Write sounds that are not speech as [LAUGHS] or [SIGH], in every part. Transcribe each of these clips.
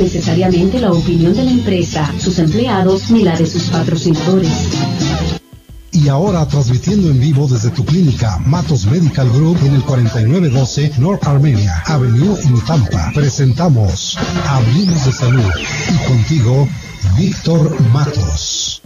necesariamente la opinión de la empresa, sus empleados ni la de sus patrocinadores. Y ahora transmitiendo en vivo desde tu clínica Matos Medical Group en el 4912 North Armenia Avenue en Tampa. Presentamos Hablemos de Salud y contigo Víctor Matos.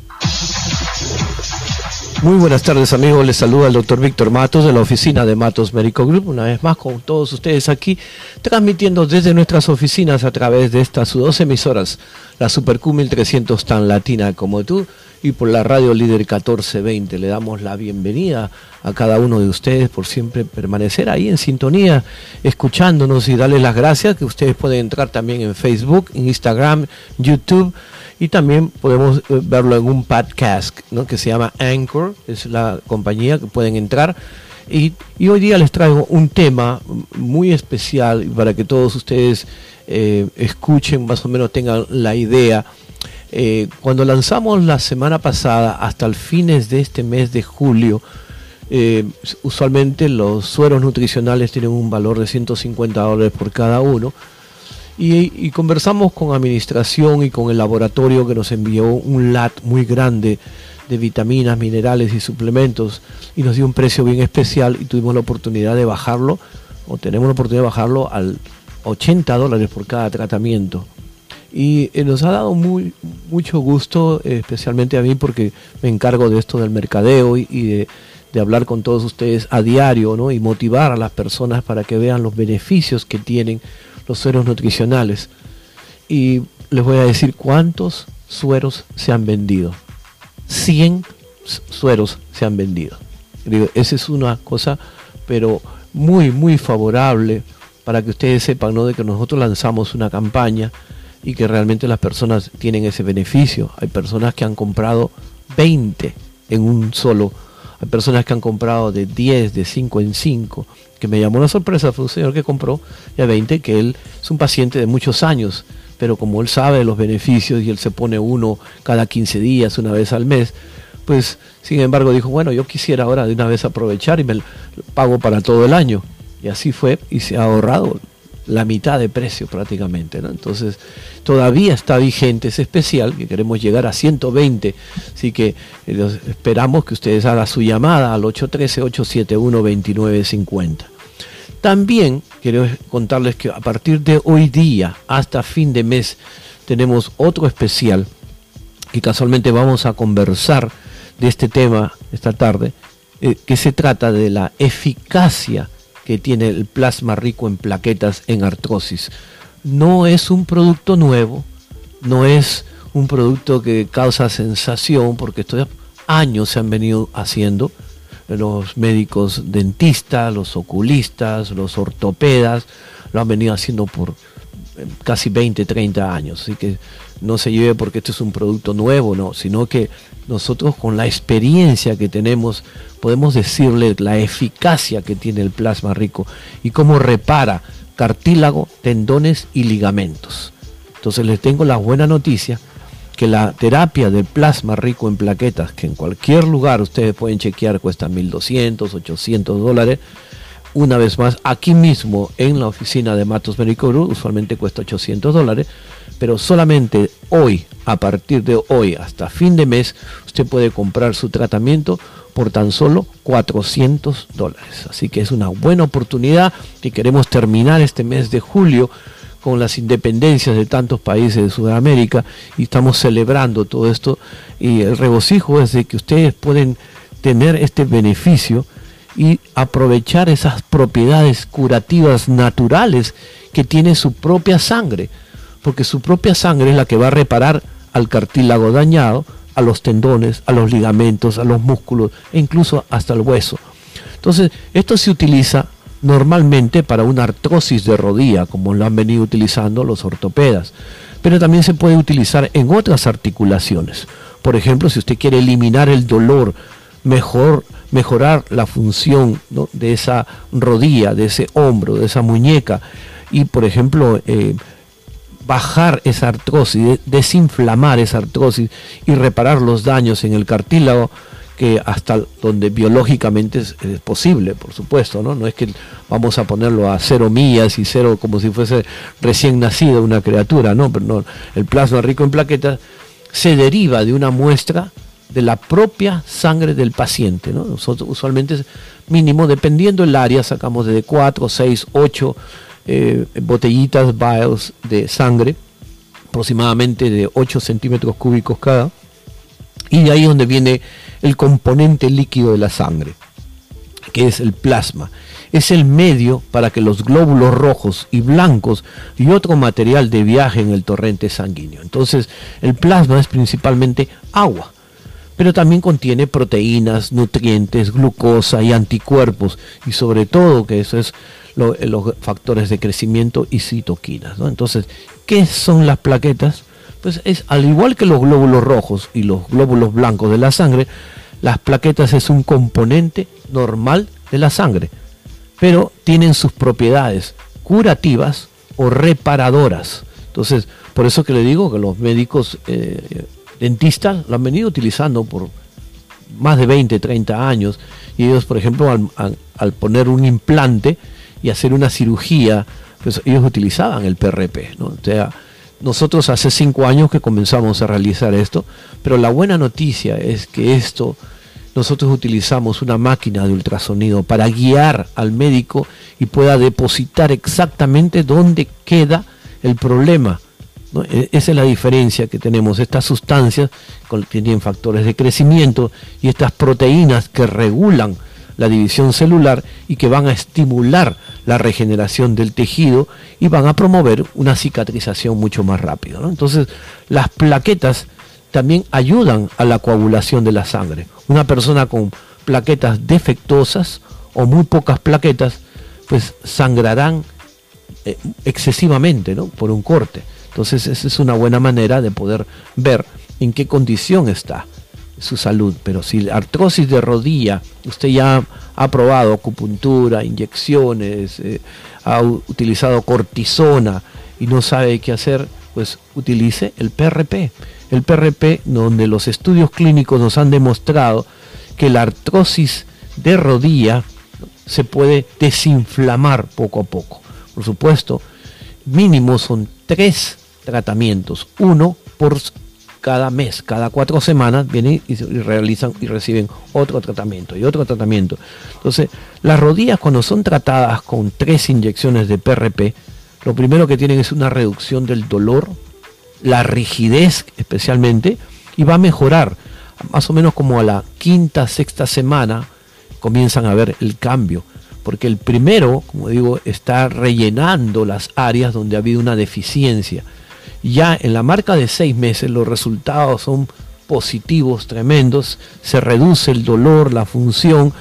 Muy buenas tardes amigos, les saluda el doctor Víctor Matos de la oficina de Matos Medical Group, una vez más con todos ustedes aquí, transmitiendo desde nuestras oficinas a través de estas dos emisoras, la Super Q 1300 tan latina como tú y por la radio líder 1420. Le damos la bienvenida a cada uno de ustedes por siempre permanecer ahí en sintonía, escuchándonos y darles las gracias que ustedes pueden entrar también en Facebook, Instagram, YouTube y también podemos eh, verlo en un podcast ¿no? que se llama Anchor, es la compañía que pueden entrar. Y, hoy día les traigo un tema muy especial para que todos ustedes eh, escuchen, más o menos tengan la idea. Eh, cuando lanzamos la semana pasada hasta el fines de este mes de julio, usualmente los sueros nutricionales tienen un valor de 150 dólares por cada uno y, conversamos con administración y con el laboratorio que nos envió un LAT muy grande de vitaminas, minerales y suplementos y nos dio un precio bien especial y tuvimos la oportunidad de bajarlo o tenemos la oportunidad de bajarlo al 80 dólares por cada tratamiento. Y eh, nos ha dado muy, mucho gusto, especialmente a mí porque me encargo de esto del mercadeo y, de, de, hablar con todos ustedes a diario ¿no? y motivar a las personas para que vean los beneficios que tienen los sueros nutricionales. Y les voy a decir cuántos sueros se han vendido. 100 sueros se han vendido. Digo, esa es una cosa, pero muy, muy favorable para que ustedes sepan ¿no? de que nosotros lanzamos una campaña y que realmente las personas tienen ese beneficio. Hay personas que han comprado 20 en un solo personas que han comprado de 10, de 5 en 5, que me llamó una sorpresa, fue un señor que compró ya 20, que él es un paciente de muchos años, pero como él sabe los beneficios y él se pone uno cada 15 días, una vez al mes, pues sin embargo dijo, bueno, yo quisiera ahora de una vez aprovechar y me pago para todo el año. Y así fue y se ha ahorrado la mitad de precio prácticamente. Entonces, todavía está vigente ese especial, que queremos llegar a 120, así que eh, esperamos que ustedes hagan su llamada al 813-871-2950. También quiero contarles que a partir de hoy día hasta fin de mes tenemos otro especial que casualmente vamos a conversar de este tema esta tarde, eh, que se trata de la eficacia que tiene el plasma rico en plaquetas en artrosis. No es un producto nuevo, no es un producto que causa sensación, porque estos años se han venido haciendo. Los médicos dentistas, los oculistas, los ortopedas, lo han venido haciendo por eh, casi 20, 30 años. Que no se lleve porque esto es un producto nuevo, no, sino que nosotros con la experiencia que tenemos podemos decirle la eficacia que tiene el plasma rico y cómo repara cartílago, tendones y ligamentos. Entonces les tengo la buena noticia que la terapia del plasma rico en plaquetas, que en cualquier lugar ustedes pueden chequear, cuesta 1.200, 800 dólares, una vez más, aquí mismo en la oficina de Matos Médico usualmente cuesta 800 dólares, pero solamente hoy, a partir de hoy hasta fin de mes, usted puede comprar su tratamiento por tan solo 400 dólares. Así que es una buena oportunidad y queremos terminar este mes de julio con las independencias de tantos países de Sudamérica y estamos celebrando todo esto y el regocijo es de que ustedes pueden tener este beneficio y aprovechar esas propiedades curativas naturales que tiene su propia sangre, porque su propia sangre es la que va a reparar al cartílago dañado, a los tendones, a los ligamentos, a los músculos e incluso hasta el hueso. Entonces, esto se utiliza normalmente para una artrosis de rodilla, como lo han venido utilizando los ortopedas, pero también se puede utilizar en otras articulaciones. Por ejemplo, si usted quiere eliminar el dolor, mejor mejorar la función de esa rodilla, de ese hombro, de esa muñeca y, por ejemplo, eh, bajar esa artrosis, desinflamar esa artrosis y reparar los daños en el cartílago, que hasta donde biológicamente es, posible, por supuesto, ¿no? No es que vamos a ponerlo a cero millas y cero como si fuese recién nacido una criatura, no, pero no, el plasma rico en plaquetas se deriva de una muestra de la propia sangre del paciente, ¿no? Nosotros usualmente mínimo, dependiendo el área, sacamos de 4, 6, 8 botellitas, vials de sangre, aproximadamente de 8 centímetros cúbicos cada, y de ahí donde viene el componente líquido de la sangre, que es el plasma. Es el medio para que los glóbulos rojos y blancos y otro material de viaje en el torrente sanguíneo. Entonces, el plasma es principalmente agua, pero también contiene proteínas, nutrientes, glucosa y anticuerpos, y sobre todo que eso es los factores de crecimiento y citoquinas. Entonces, ¿qué son las plaquetas? Pues es al igual que los glóbulos rojos y los glóbulos blancos de la sangre, las plaquetas es un componente normal de la sangre, pero tienen sus propiedades curativas o reparadoras. Entonces, por eso que le digo que los médicos eh, dentistas lo han venido utilizando por más de 20, 30 años, y ellos, por ejemplo, al, poner un implante y hacer una cirugía, pues ellos utilizaban el PRP, ¿no? O sea, nosotros hace cinco años que comenzamos a realizar esto, pero la buena noticia es que esto nosotros utilizamos una máquina de ultrasonido para guiar al médico y pueda depositar exactamente dónde queda el problema. E, esa es la diferencia que tenemos. Estas sustancias tienen factores de crecimiento y estas proteínas que regulan la división celular y que van a estimular la regeneración del tejido y van a promover una cicatrización mucho más rápida. Entonces, las plaquetas también ayudan a la coagulación de la sangre. Una persona con plaquetas defectuosas o muy pocas plaquetas, pues sangrarán eh, excesivamente ¿no? por un corte. Entonces esa es una buena manera de poder ver en qué condición está su salud. Pero si artrosis de rodilla, usted ya ha probado acupuntura, inyecciones, eh, ha utilizado cortisona y no sabe qué hacer, pues utilice el PRP el PRP, donde los estudios clínicos nos han demostrado que la artrosis de rodilla se puede desinflamar poco a poco. Por supuesto, mínimo son tres tratamientos, uno por cada mes, cada cuatro semanas vienen y realizan y reciben otro tratamiento y otro tratamiento. Entonces, las rodillas cuando son tratadas con tres inyecciones de PRP, lo primero que tienen es una reducción del dolor la rigidez especialmente, y va a mejorar. Más o menos como a la quinta, sexta semana comienzan a ver el cambio. Porque el primero, como digo, está rellenando las áreas donde ha habido una deficiencia. Ya en la marca de seis meses los resultados son positivos, tremendos. Se reduce el dolor, la función,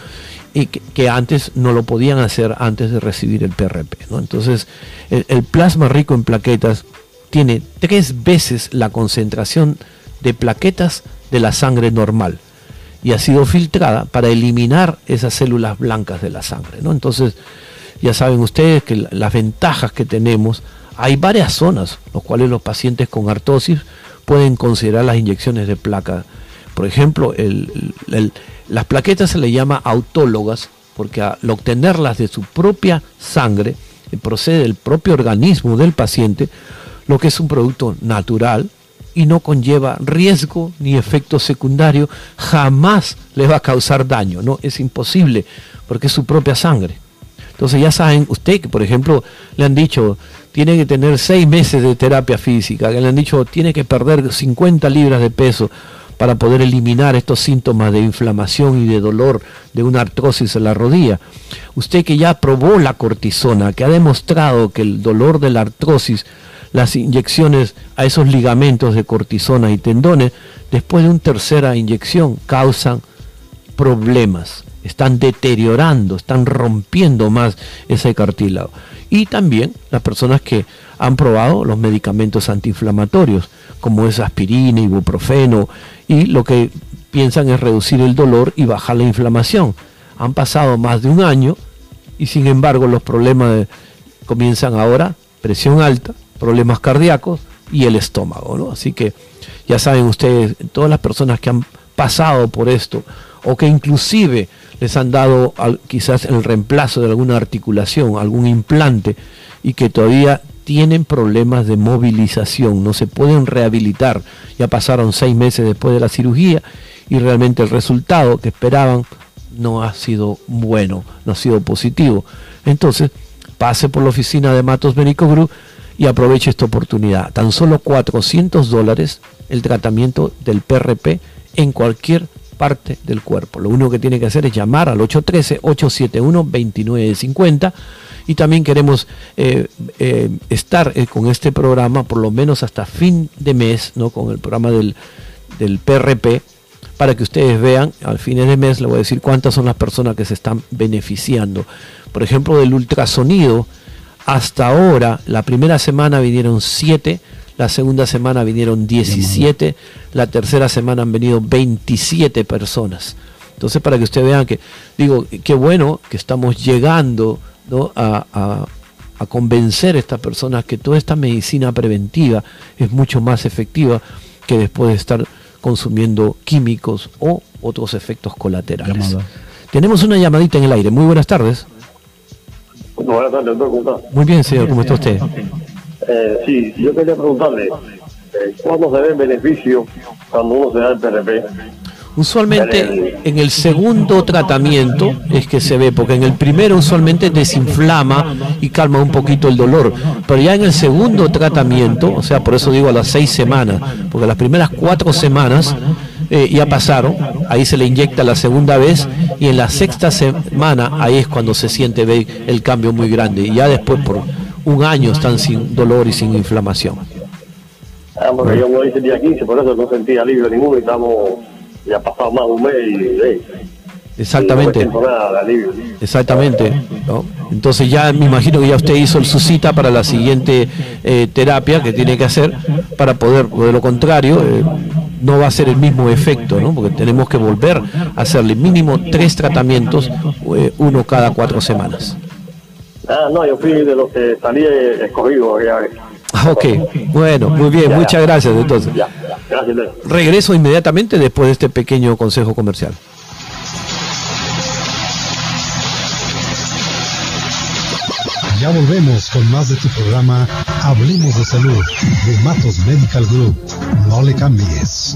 y que, antes no lo podían hacer antes de recibir el PRP. ¿no? Entonces, el plasma rico en plaquetas tiene tres veces la concentración de plaquetas de la sangre normal y ha sido filtrada para eliminar esas células blancas de la sangre. ¿no? Entonces, ya saben ustedes que las ventajas que tenemos, hay varias zonas, los cuales los pacientes con artrosis pueden considerar las inyecciones de placa. Por ejemplo, las plaquetas se le llama autólogas porque al obtenerlas de su propia sangre, procede del propio organismo del paciente, lo que es un producto natural y no conlleva riesgo ni efecto secundario, jamás le va a causar daño, ¿no? Es imposible, porque es su propia sangre. Entonces ya saben, usted que por ejemplo le han dicho, tiene que tener seis meses de terapia física, que le han dicho, tiene que perder 50 libras de peso para poder eliminar estos síntomas de inflamación y de dolor de una artrosis en la rodilla. Usted que ya probó la cortisona, que ha demostrado que el dolor de la artrosis las inyecciones a esos ligamentos de cortisona y tendones, después de una tercera inyección causan problemas, están deteriorando, están rompiendo más ese cartílago. Y también las personas que han probado los medicamentos antiinflamatorios, como es aspirina, ibuprofeno, y lo que piensan es reducir el dolor y bajar la inflamación. Han pasado más de un año y sin embargo los problemas comienzan ahora, presión alta, problemas cardíacos y el estómago. ¿no? Así que ya saben ustedes, todas las personas que han pasado por esto o que inclusive les han dado quizás el reemplazo de alguna articulación, algún implante, y que todavía tienen problemas de movilización, no se pueden rehabilitar. Ya pasaron seis meses después de la cirugía y realmente el resultado que esperaban no ha sido bueno, no ha sido positivo. Entonces, pase por la oficina de Matos Médico Group y aproveche esta oportunidad. Tan solo 400 dólares el tratamiento del PRP en cualquier parte del cuerpo. Lo único que tiene que hacer es llamar al 813-871-2950 y también queremos eh, eh, estar eh, con este programa por lo menos hasta fin de mes, ¿no? con el programa del, del PRP, para que ustedes vean, al fin de mes le voy a decir cuántas son las personas que se están beneficiando. Por ejemplo, del ultrasonido, hasta ahora, la primera semana vinieron 7, la segunda semana vinieron 17, la tercera semana han venido 27 personas. Entonces, para que ustedes vean que, digo, qué bueno que estamos llegando a, convencer a estas personas que toda esta medicina preventiva es mucho más efectiva que después de estar consumiendo químicos o otros efectos colaterales. Tenemos una llamadita en el aire. Muy buenas tardes. Buenas tardes, doctor. Muy bien, señor. ¿Cómo está usted? Eh, sí, yo quería preguntarle, eh, ¿cuándo se ve el beneficio cuando uno se da el PRP? Usualmente en el segundo tratamiento es que se ve, porque en el primero usualmente desinflama y calma un poquito el dolor, pero ya en el segundo tratamiento, o sea, por eso digo a las seis semanas, porque las primeras cuatro semanas eh, ya pasaron, ahí se le inyecta la segunda vez y en la sexta semana ahí es cuando se siente ve, el cambio muy grande y ya después por un año están sin dolor y sin inflamación. Ah, porque yo me hice el día 15, por eso no sentía alivio ninguno y estamos ya ha pasado más de un mes y... Exactamente. Exactamente. Entonces ya me imagino que ya usted hizo su cita para la siguiente eh, terapia que tiene que hacer para poder, de lo contrario, eh, no va a ser el mismo efecto, ¿no? porque tenemos que volver a hacerle mínimo tres tratamientos, eh, uno cada cuatro semanas. Ah, no, yo fui de los que salí escogido. Ah, ok, bueno, muy bien, muchas gracias entonces. gracias. Regreso inmediatamente después de este pequeño consejo comercial. Ya volvemos con más de tu programa Hablemos de Salud de Matos Medical Group. No le cambies.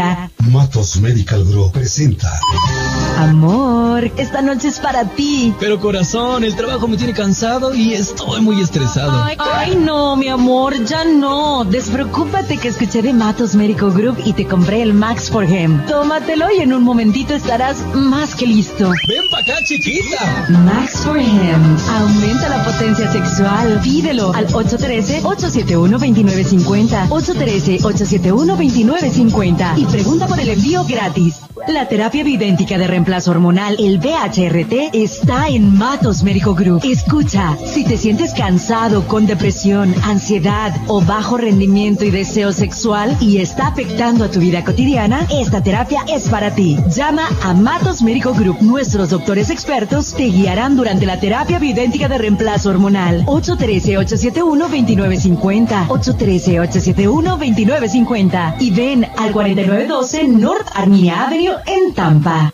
Matos Medical Group presenta. Amor, esta noche es para ti. Pero corazón, el trabajo me tiene cansado y estoy muy estresado. Ay, no, mi amor, ya no. Despreocúpate que escuché de Matos Medical Group y te compré el Max for Him. Tómatelo y en un momentito estarás más que listo. Ven para acá, chiquita. Max for Him. Aumenta la potencia sexual. Pídelo al 813-871-2950. 813-871-2950 y pregunta por el envío gratis. La terapia bioidéntica de reemplazo hormonal, el BHRT, está en Matos Médico Group. Escucha, si te sientes cansado, con depresión, ansiedad o bajo rendimiento y deseo sexual y está afectando a tu vida cotidiana, esta terapia es para ti. Llama a Matos Médico Group. Nuestros doctores expertos te guiarán durante la terapia bioidéntica de reemplazo hormonal. 813-871-2950. 813-871-2950. Y ven al 4912 North Armenia Avenue en Tampa.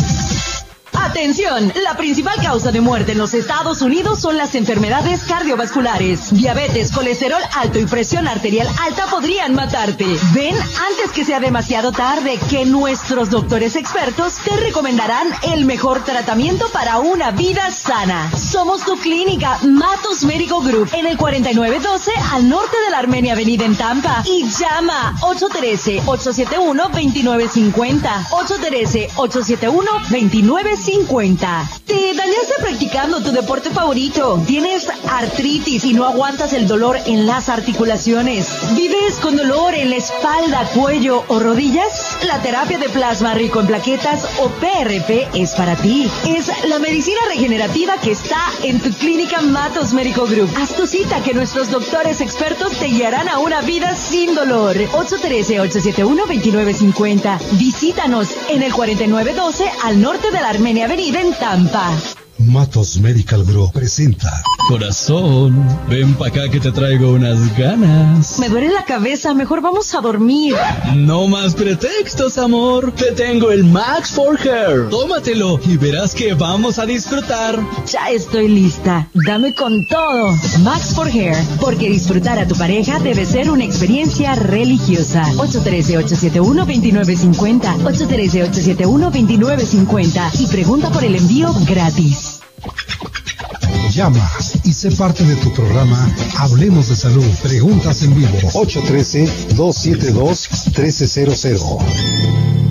Atención, la principal causa de muerte en los Estados Unidos son las enfermedades cardiovasculares. Diabetes, colesterol alto y presión arterial alta podrían matarte. Ven antes que sea demasiado tarde que nuestros doctores expertos te recomendarán el mejor tratamiento para una vida sana. Somos tu clínica Matos Médico Group en el 4912 al norte de la Armenia Avenida en Tampa y llama 813-871-2950. 813-871-2950. Te dañaste practicando tu deporte favorito. Tienes artritis y no aguantas el dolor en las articulaciones. ¿Vives con dolor en la espalda, cuello o rodillas? La terapia de plasma rico en plaquetas o PRP es para ti. Es la medicina regenerativa que está en tu clínica Matos Médico Group. Haz tu cita que nuestros doctores expertos te guiarán a una vida sin dolor. 813-871-2950. Visítanos en el 4912 al norte de la Armenia Avenida en Tampa. Matos Medical Group presenta. Corazón, ven pa' acá que te traigo unas ganas. Me duele la cabeza, mejor vamos a dormir. No más pretextos, amor. Te tengo el Max for Hair. Tómatelo y verás que vamos a disfrutar. Ya estoy lista. Dame con todo. Max for Hair, porque disfrutar a tu pareja debe ser una experiencia religiosa. 813-871-2950. 813-871-2950. Y pregunta por el envío gratis. Llama y sé parte de tu programa Hablemos de Salud. Preguntas en vivo. 813-272-1300.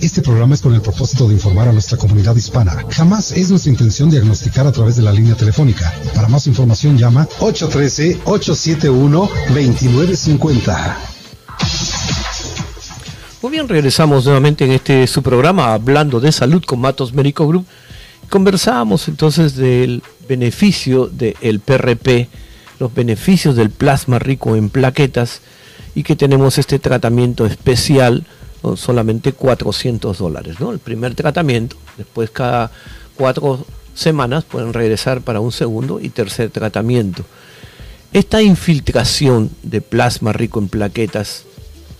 Este programa es con el propósito de informar a nuestra comunidad hispana. Jamás es nuestra intención diagnosticar a través de la línea telefónica. Para más información llama 813-871-2950. Muy bien, regresamos nuevamente en este su programa hablando de salud con Matos Médico Group. Conversábamos entonces del beneficio del PRP, los beneficios del plasma rico en plaquetas y que tenemos este tratamiento especial solamente 400 dólares. ¿no? El primer tratamiento, después cada cuatro semanas pueden regresar para un segundo y tercer tratamiento. Esta infiltración de plasma rico en plaquetas,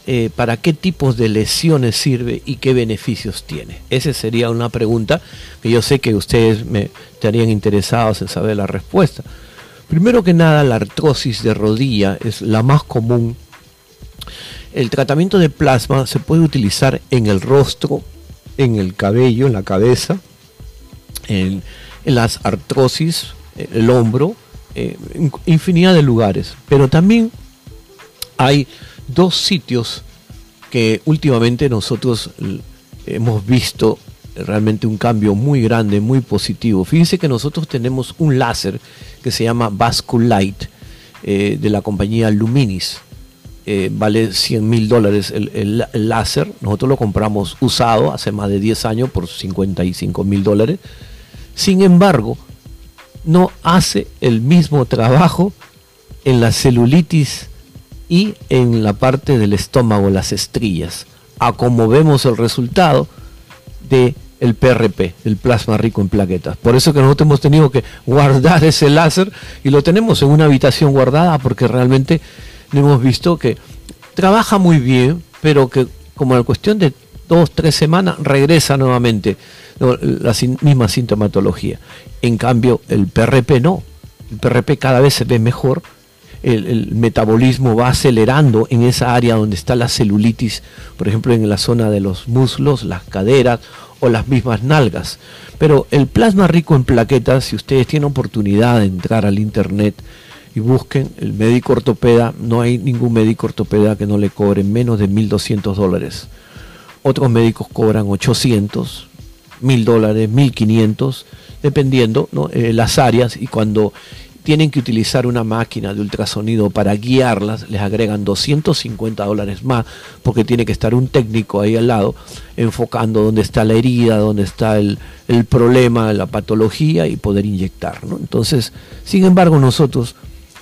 eh, ¿para qué tipos de lesiones sirve y qué beneficios tiene? Esa sería una pregunta que yo sé que ustedes me estarían interesados en saber la respuesta. Primero que nada, la artrosis de rodilla es la más común el tratamiento de plasma se puede utilizar en el rostro, en el cabello, en la cabeza, en, las artrosis, el hombro, en infinidad de lugares. Pero también hay dos sitios que últimamente nosotros hemos visto realmente un cambio muy grande, muy positivo. Fíjense que nosotros tenemos un láser que se llama Basculite eh, de la compañía Luminis. Eh, vale 100 mil dólares el, láser. Nosotros lo compramos usado hace más de 10 años por 55 mil dólares. Sin embargo, no hace el mismo trabajo en la celulitis y en la parte del estómago, las estrías, a como vemos el resultado de el PRP, el plasma rico en plaquetas. Por eso que nosotros hemos tenido que guardar ese láser y lo tenemos en una habitación guardada porque realmente hemos visto que trabaja muy bien, pero que como en cuestión de dos, tres semanas regresa nuevamente la misma sintomatología. En cambio, el PRP no. El PRP cada vez se ve mejor. El, metabolismo va acelerando en esa área donde está la celulitis, por ejemplo, en la zona de los muslos, las caderas o las mismas nalgas. Pero el plasma rico en plaquetas, si ustedes tienen oportunidad de entrar al internet, y busquen el médico ortopeda. No hay ningún médico ortopeda que no le cobre menos de 1.200 dólares. Otros médicos cobran 800, 1.000 dólares, 1.500, dependiendo ¿no? Eh, las áreas y cuando tienen que utilizar una máquina de ultrasonido para guiarlas, les agregan 250 dólares más, porque tiene que estar un técnico ahí al lado, enfocando dónde está la herida, dónde está el, el problema, la patología y poder inyectar. ¿no? Entonces, sin embargo, nosotros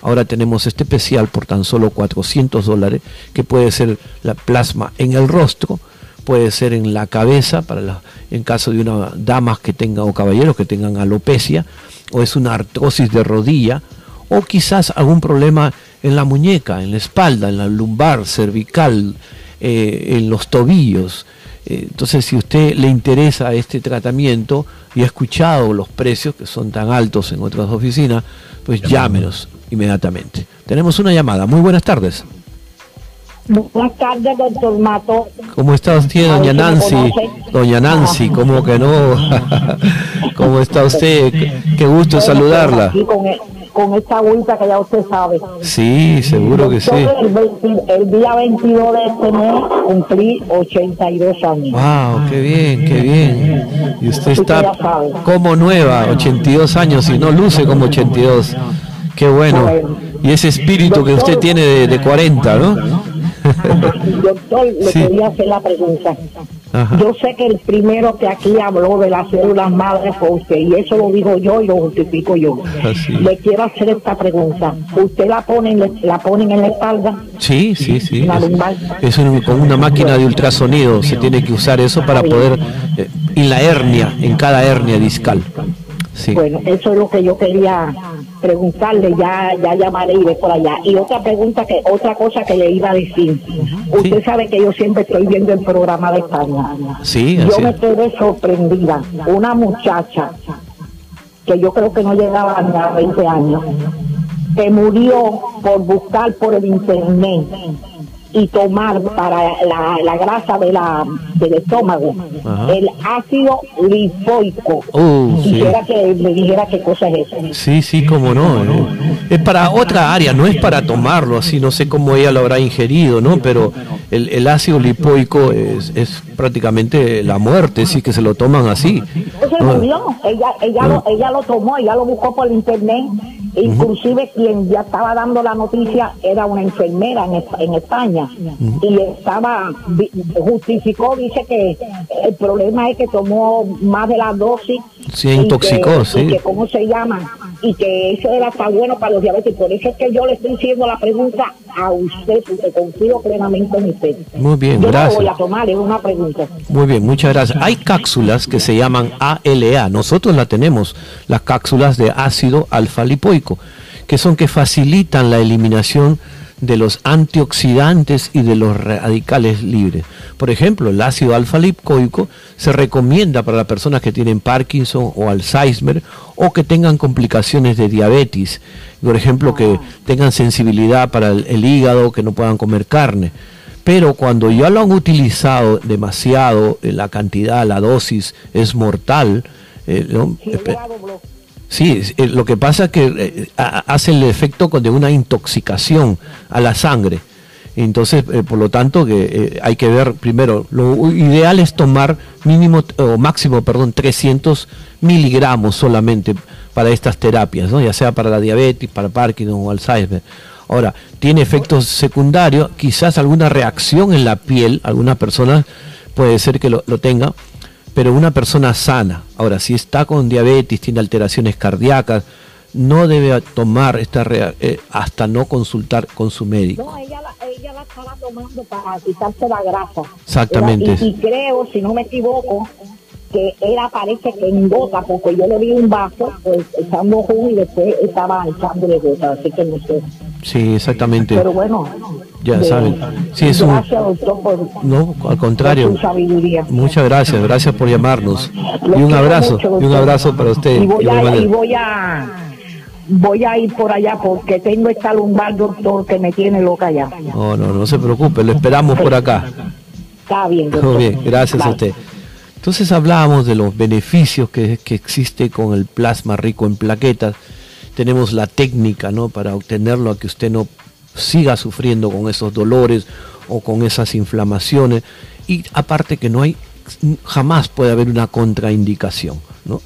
ahora tenemos este especial por tan solo 400 dólares, que puede ser la plasma en el rostro, puede ser en la cabeza, para la, en caso de una damas que tengan o caballeros que tengan alopecia, o es una artrosis de rodilla, o quizás algún problema en la muñeca, en la espalda, en la lumbar, cervical, eh, en los tobillos. Eh, entonces, si usted le interesa este tratamiento y ha escuchado los precios que son tan altos en otras oficinas, pues llámenos inmediatamente. Tenemos una llamada. Muy buenas tardes. Buenas tardes, doctor Mato. ¿Cómo está usted, doña Nancy? Doña Nancy, ¿cómo que no? [LAUGHS] ¿Cómo está usted? Qué gusto saludarla. Con, esta agüita que ya usted sabe. Sí, seguro que sí. El, día 22 de este mes cumplí 82 años. ¡Wow! ¡Qué bien, qué bien! Y usted está como nueva, 82 años y no luce como 82. ¡Qué bueno! Y ese espíritu que usted tiene de, de 40, ¿no? [LAUGHS] Doctor, le quería hacer la pregunta. Yo sé que el primero que aquí habló de las células madres fue usted, y eso lo digo yo y lo justifico yo. Le quiero hacer esta pregunta. ¿Usted la pone, la ponen en la espalda? Sí, sí, sí. Es, con una máquina de ultrasonido. Se tiene que usar eso para poder. Eh, en la hernia, en cada hernia discal. Bueno, eso es lo que yo quería preguntarle, ya ya llamaré y ve por allá. Y otra pregunta, que otra cosa que le iba a decir. Usted sabe que yo siempre estoy viendo el programa de España. Sí, yo me quedé sorprendida. Una muchacha que yo creo que no llegaba ni a 20 años, que murió por buscar por el internet y tomar para la, la grasa de la, del estómago el ácido lipoico. Uh, Quisiera que me dijera qué cosa es eso. Sí, sí, cómo no. ¿eh? Es para otra área, no es para tomarlo así, no sé cómo ella lo habrá ingerido, ¿no? Pero el, el ácido lipoico es, es, prácticamente la muerte, sí que se lo toman así. Se murió, ella, ella, lo, ella lo tomó, ella lo buscó por internet Inclusive quien ya estaba dando la noticia era una enfermera en, en España y estaba, justificó, dice que el problema es que tomó más de la dosis. Sí, intoxicó, sí. Y que, ¿cómo se llama? Y que eso era tan bueno para los diabetes. Por eso es que yo le estoy haciendo la pregunta a usted, porque confío plenamente en usted. Muy bien, gracias. voy a tomar, es una pregunta. Muy bien, muchas gracias. Hay cápsulas que se llaman ALA. Nosotros la tenemos, las cápsulas de ácido alfa lipoico que son que facilitan la eliminación de los antioxidantes y de los radicales libres. Por ejemplo, el ácido alfa lipoico se recomienda para las personas que tienen Parkinson o Alzheimer o que tengan complicaciones de diabetes, por ejemplo, que tengan sensibilidad para el, hígado, que no puedan comer carne. Pero cuando ya lo han utilizado demasiado, eh, la cantidad, la dosis es mortal. Eh, Sí, eh, lo que pasa es que eh, hace el efecto de una intoxicación a la sangre. Entonces, eh, por lo tanto, que hay que ver primero, lo ideal es tomar mínimo o máximo, perdón, 300 miligramos solamente para estas terapias, ¿no? ya sea para la diabetes, para Parkinson o Alzheimer. Ahora, tiene efectos secundarios, quizás alguna reacción en la piel, algunas personas puede ser que lo, lo tenga, pero una persona sana, ahora si está con diabetes, tiene alteraciones cardíacas, no debe tomar esta eh, hasta no consultar con su médico. No, ella la, ella la estaba tomando para quitarse la grasa. Exactamente. y, creo, si no me equivoco, que era parece que en gota, porque yo le di un vaso, pues echando jugo y después estaba echándole gota, así que no sé. Sí, exactamente. Pero bueno, ya saben. Sí, es gracias, doctor, por, no, al contrario. sabiduría. Muchas gracias, gracias por llamarnos. y un abrazo, y un abrazo para usted. Y voy, a, y voy a voy a ir por allá porque tengo esta lumbar, doctor, que me tiene loca ya. No, no, no se preocupe, lo esperamos por acá. Está bien, doctor. bien, gracias a usted. Entonces hablábamos de los beneficios que, existe con el plasma rico en plaquetas tenemos la técnica ¿no? para obtenerlo a que usted no siga sufriendo con esos dolores o con esas inflamaciones y aparte que no hay jamás puede haber una contraindicación ¿no?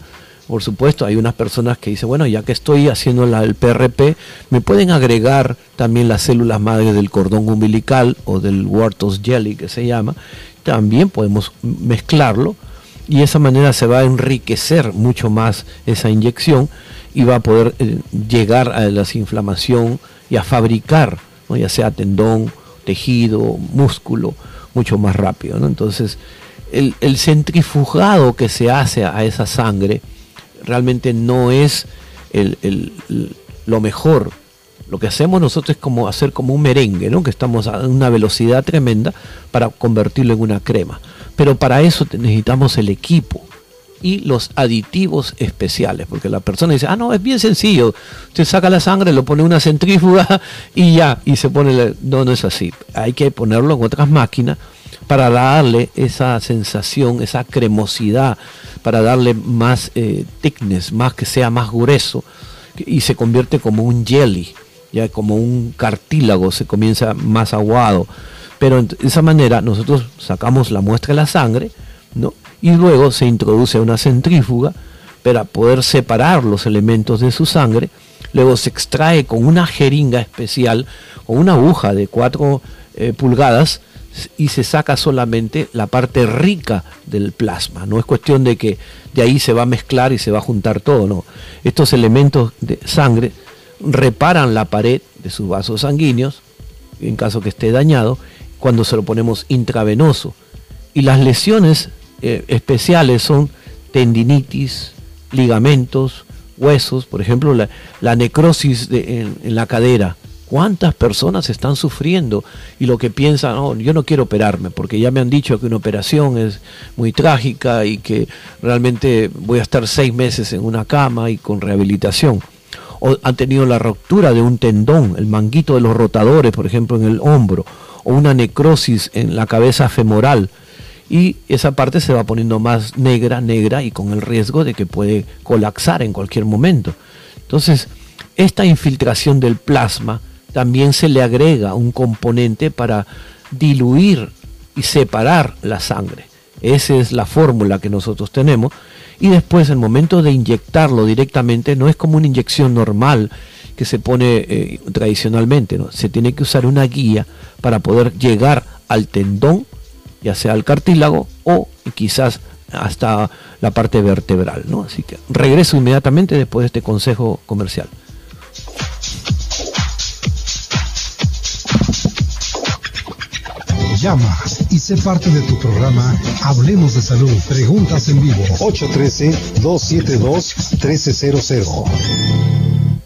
Por supuesto, hay unas personas que dicen, bueno, ya que estoy haciendo el PRP, me pueden agregar también las células madre del cordón umbilical o del Wartos Jelly que se llama. También podemos mezclarlo y de esa manera se va a enriquecer mucho más esa inyección y va a poder eh, llegar a la inflamación y a fabricar, ya sea tendón, tejido, músculo, mucho más rápido. Entonces, el, el centrifugado que se hace a esa sangre, realmente no es lo mejor. Lo que hacemos nosotros es como hacer como un merengue, ¿no? que estamos a una velocidad tremenda para convertirlo en una crema. Pero para eso necesitamos el equipo y los aditivos especiales, porque la persona dice, ah, no, es bien sencillo, usted saca la sangre, lo pone en una centrífuga [LAUGHS] y ya, y se pone, no, no es así, hay que ponerlo en otras máquinas para darle esa sensación, esa cremosidad, para darle más eh, thickness, más que sea más grueso y se convierte como un jelly, ya como un cartílago, se comienza más aguado. Pero de esa manera nosotros sacamos la muestra de la sangre, ¿no? Y luego se introduce una centrífuga para poder separar los elementos de su sangre. Luego se extrae con una jeringa especial o una aguja de 4 eh, pulgadas y se saca solamente la parte rica del plasma. No es cuestión de que de ahí se va a mezclar y se va a juntar todo, no. Estos elementos de sangre reparan la pared de sus vasos sanguíneos, en caso que esté dañado, cuando se lo ponemos intravenoso. Y las lesiones eh, especiales son tendinitis, ligamentos, huesos, por ejemplo, la, necrosis en la cadera, ¿Cuántas personas están sufriendo y lo que piensan, oh, yo no quiero operarme porque ya me han dicho que una operación es muy trágica y que realmente voy a estar seis meses en una cama y con rehabilitación? O han tenido la ruptura de un tendón, el manguito de los rotadores, por ejemplo, en el hombro, o una necrosis en la cabeza femoral. Y esa parte se va poniendo más negra, negra y con el riesgo de que puede colapsar en cualquier momento. Entonces, esta infiltración del plasma también se le agrega un componente para diluir y separar la sangre. Esa es la fórmula que nosotros tenemos. Y después, el momento de inyectarlo directamente, no es como una inyección normal que se pone eh, tradicionalmente. ¿no? Se tiene que usar una guía para poder llegar al tendón, ya sea al cartílago o quizás hasta la parte vertebral. ¿no? Así que regreso inmediatamente después de este consejo comercial. Y sé parte de tu programa Hablemos de Salud. Preguntas en vivo. 813-272-1300.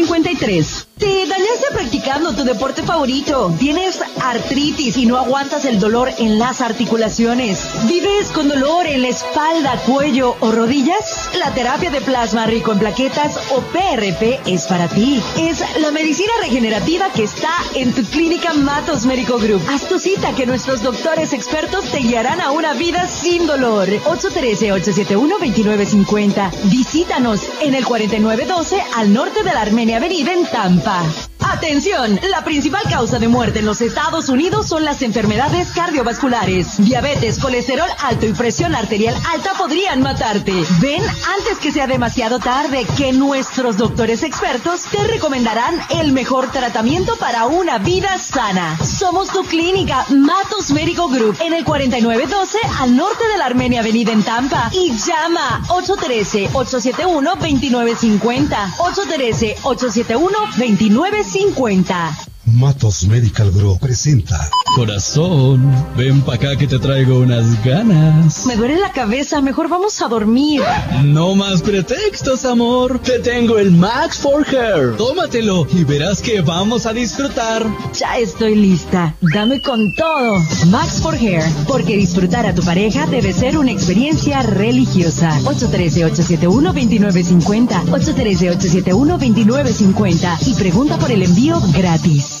53. Te dañaste practicando tu deporte favorito. Tienes artritis y no aguantas el dolor en las articulaciones. ¿Vives con dolor en la espalda, cuello o rodillas? La terapia de plasma rico en plaquetas o PRP es para ti. Es la medicina regenerativa que está en tu clínica Matos Médico Group. Haz tu cita que nuestros doctores expertos te guiarán a una vida sin dolor. 813-871-2950. Visítanos en el 4912 al norte de la Armenia Avenida en Tampa. Atención, la principal causa de muerte en los Estados Unidos son las enfermedades cardiovasculares. Diabetes, colesterol alto y presión arterial alta podrían matarte. Ven antes que sea demasiado tarde que nuestros doctores expertos te recomendarán el mejor tratamiento para una vida sana. Somos tu clínica Matos Médico Group en el 4912 al norte de la Armenia Avenida en Tampa y llama 813-871-2950. 813-871-2950. Matos Medical Group presenta. Corazón, ven pa' acá que te traigo unas ganas. Me duele la cabeza, mejor vamos a dormir. No más pretextos, amor. Te tengo el Max for Hair. Tómatelo y verás que vamos a disfrutar. Ya estoy lista. Dame con todo. Max for Hair, porque disfrutar a tu pareja debe ser una experiencia religiosa. 813-871-2950. 813-871-2950. Y pregunta por el envío gratis.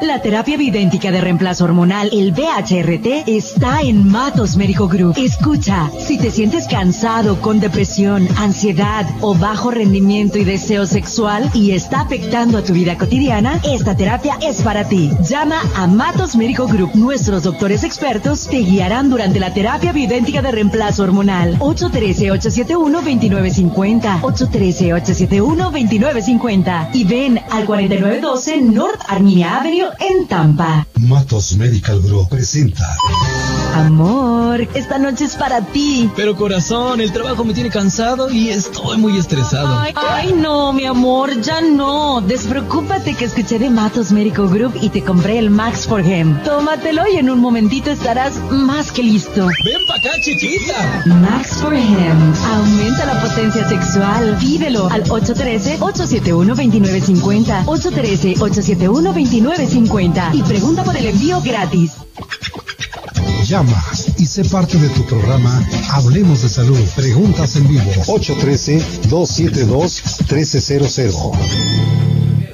La terapia bidéntica de reemplazo hormonal, el BHRT, está en Matos Médico Group. Escucha, si te sientes cansado, con depresión, ansiedad o bajo rendimiento y deseo sexual y está afectando a tu vida cotidiana, esta terapia es para ti. Llama a Matos Médico Group. Nuestros doctores expertos te guiarán durante la terapia bidéntica de reemplazo hormonal. 813-871-2950. 813-871-2950. Y ven al 4912 North Armenia Avenue en Tampa. Matos Medical Group presenta. Amor, esta noche es para ti. Pero corazón, el trabajo me tiene cansado y estoy muy estresado. Ay, ay, no, mi amor, ya no. Despreocúpate que escuché de Matos Medical Group y te compré el Max for Him. Tómatelo y en un momentito estarás más que listo. Ven pa' acá, chiquita. Max for Him. Aumenta la potencia sexual. Pídelo al 813-871-2950. 813-871-2950. Y pregunta por el envío gratis. Llama y sé parte de tu programa Hablemos de Salud. Preguntas en vivo. 813-272-1300.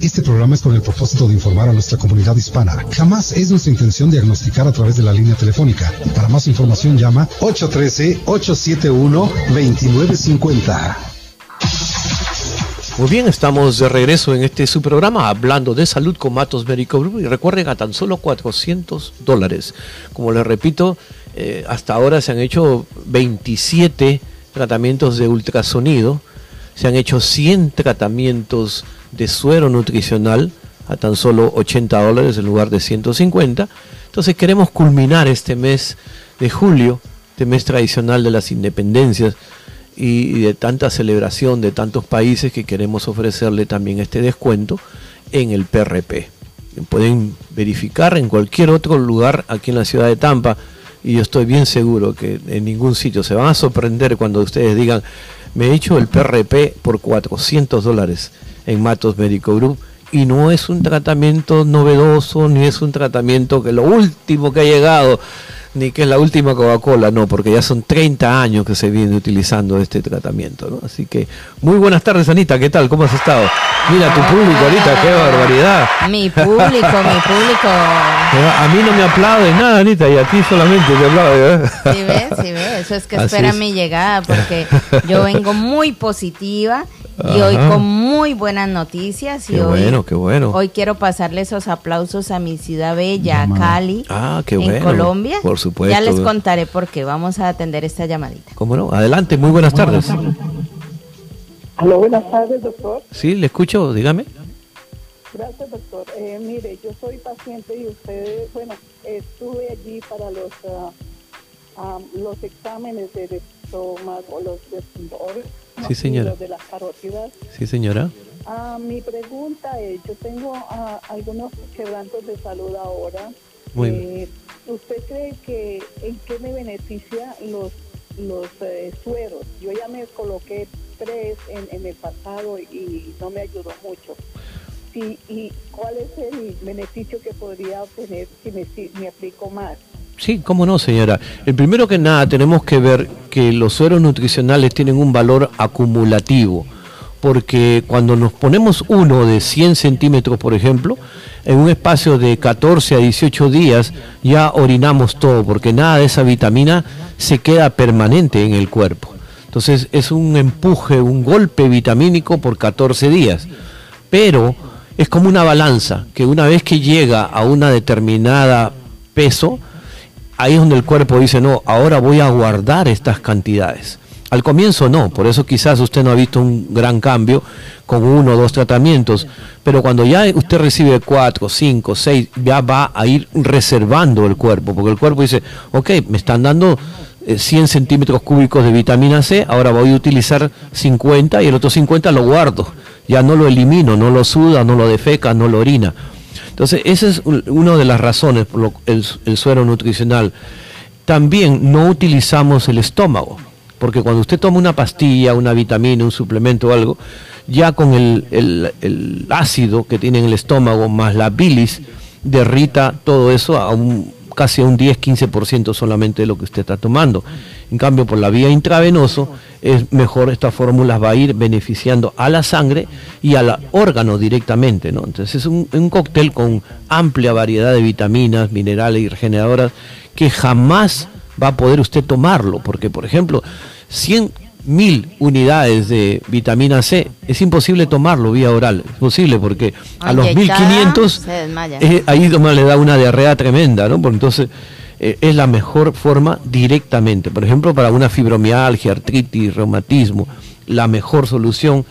Este programa es con el propósito de informar a nuestra comunidad hispana. Jamás es nuestra intención diagnosticar a través de la línea telefónica. Para más información llama 813-871-2950. Muy bien, estamos de regreso en este su programa hablando de salud con Matos Médico Group y recuerden a tan solo 400 dólares. Como les repito, eh, hasta ahora se han hecho 27 tratamientos de ultrasonido, se han hecho 100 tratamientos de suero nutricional a tan solo 80 dólares en lugar de 150. Entonces queremos culminar este mes de julio, este mes tradicional de las independencias y de tanta celebración de tantos países que queremos ofrecerle también este descuento en el PRP. Pueden verificar en cualquier otro lugar aquí en la ciudad de Tampa y yo estoy bien seguro que en ningún sitio se van a sorprender cuando ustedes digan me he hecho el PRP por 400 dólares en Matos Medical Group y no es un tratamiento novedoso ni es un tratamiento que lo último que ha llegado ni que es la última Coca-Cola, no, porque ya son 30 años que se viene utilizando este tratamiento, ¿no? Así que, muy buenas tardes, Anita, ¿qué tal? ¿Cómo has estado? Mira tu público ahorita, qué barbaridad. Mi público, mi público. [LAUGHS] A mí no me aplaude nada, Anita, y a ti solamente te aplaude. ¿eh? Sí, ves, sí, ves, eso es que [LAUGHS] Así espera es. mi llegada, porque yo vengo muy positiva y hoy con muy buenas noticias. Y Qué hoy, bueno, qué bueno. Hoy quiero pasarle esos aplausos a mi ciudad bella, a Cali, Ah, qué en bueno. Colombia. Por supuesto. Ya les contaré por qué. Vamos a atender esta llamadita. ¿Cómo no? Adelante, muy buenas tardes. Aló, buenas tardes, doctor. Sí, le escucho, dígame. Gracias, doctor. Eh, mire, yo soy paciente y ustedes, bueno, estuve allí para los ah, los exámenes del estómago, los de Sí, señora. los de las carótidas. Sí, señora. Ah, mi pregunta es, yo tengo ah, algunos quebrantos de salud ahora. Muy Eh, ¿Usted cree que en qué me beneficia los los eh, sueros? Yo ya me coloqué tres en, en el pasado y no me ayudó mucho. sí, ¿y cuál es el beneficio que podría obtener si me, si me aplico más? Sí, cómo no, señora. El primero que nada tenemos que ver que los sueros nutricionales tienen un valor acumulativo, porque cuando nos ponemos uno de 100 centímetros, por ejemplo, en un espacio de 14 a 18 días ya orinamos todo, porque nada de esa vitamina se queda permanente en el cuerpo. Entonces es un empuje, un golpe vitamínico por 14 días. Pero es como una balanza, que una vez que llega a una determinada peso, ahí es donde el cuerpo dice, no, ahora voy a guardar estas cantidades. Al comienzo no, por eso quizás usted no ha visto un gran cambio con uno o dos tratamientos, pero cuando ya usted recibe cuatro, cinco, seis, ya va a ir reservando el cuerpo, porque el cuerpo dice, ok, me están dando 100 eh, centímetros cúbicos de vitamina C, ahora voy a utilizar 50 y el otro 50 lo guardo, ya no lo elimino, no lo suda, no lo defeca, no lo orina. Entonces, esa es una de las razones por lo, el, el suero nutricional. También no utilizamos el estómago, porque cuando usted toma una pastilla, una vitamina, un suplemento o algo, ya con el, el, ácido que tiene en el estómago más la bilis, derrita todo eso a un, casi un 10-15% solamente de lo que usted está tomando. En cambio, por la vía intravenoso, es mejor esta fórmula va a ir beneficiando a la sangre y al órgano directamente. ¿no? Entonces es un, un cóctel con amplia variedad de vitaminas, minerales y regeneradoras que jamás va a poder usted tomarlo, porque por ejemplo, 100 mil unidades de vitamina C, es imposible tomarlo vía oral, es posible porque a los 1500 eh, ahí le da una diarrea tremenda, ¿no? Porque entonces eh, es la mejor forma directamente. Por ejemplo, para una fibromialgia, artritis, reumatismo, la mejor solución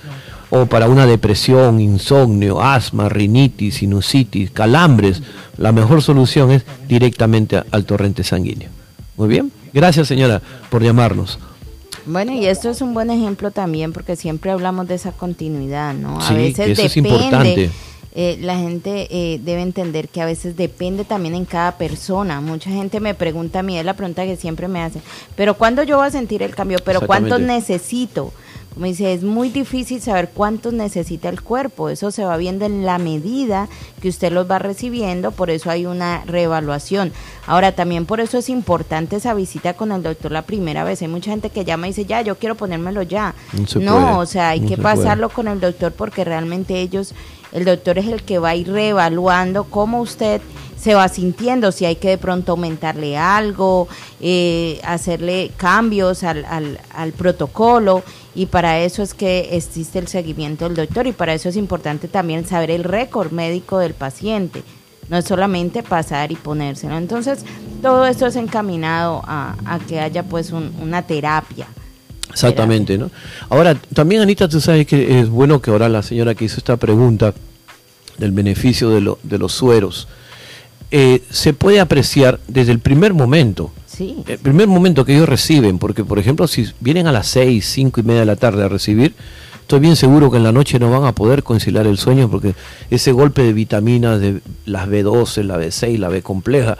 o para una depresión, insomnio, asma, rinitis, sinusitis, calambres, la mejor solución es directamente al torrente sanguíneo. Muy bien, gracias señora por llamarnos. Bueno, y esto es un buen ejemplo también porque siempre hablamos de esa continuidad, ¿no? A veces eso es importante. Eh, la gente eh, debe entender que a veces depende también en cada persona. Mucha gente me pregunta a mí, es la pregunta que siempre me hacen, pero ¿cuándo yo voy a sentir el cambio? ¿Pero cuánto necesito? Como dice, es muy difícil saber cuántos necesita el cuerpo. Eso se va viendo en la medida que usted los va recibiendo, por eso hay una reevaluación. Ahora, también por eso es importante esa visita con el doctor la primera vez. Hay mucha gente que llama y dice, ya, yo quiero ponérmelo ya. No, o sea, hay que pasarlo con el doctor porque realmente ellos, el doctor es el que va a ir reevaluando cómo usted se va sintiendo, si hay que de pronto aumentarle algo, eh, hacerle cambios al, al, al protocolo y para eso es que existe el seguimiento del doctor y para eso es importante también saber el récord médico del paciente. No es solamente pasar y ponérselo. Entonces, todo esto es encaminado a, que haya pues una terapia. Exactamente, ¿no? Ahora, también Anita, tú sabes que es bueno que ahora la señora que hizo esta pregunta del beneficio de, lo, de los sueros, eh, se puede apreciar desde el primer momento. El primer momento que ellos reciben, porque por ejemplo, si vienen a las 6, 5 y media de la tarde a recibir, estoy bien seguro que en la noche no van a poder conciliar el sueño porque ese golpe de vitaminas de las B12, la B6, la B compleja,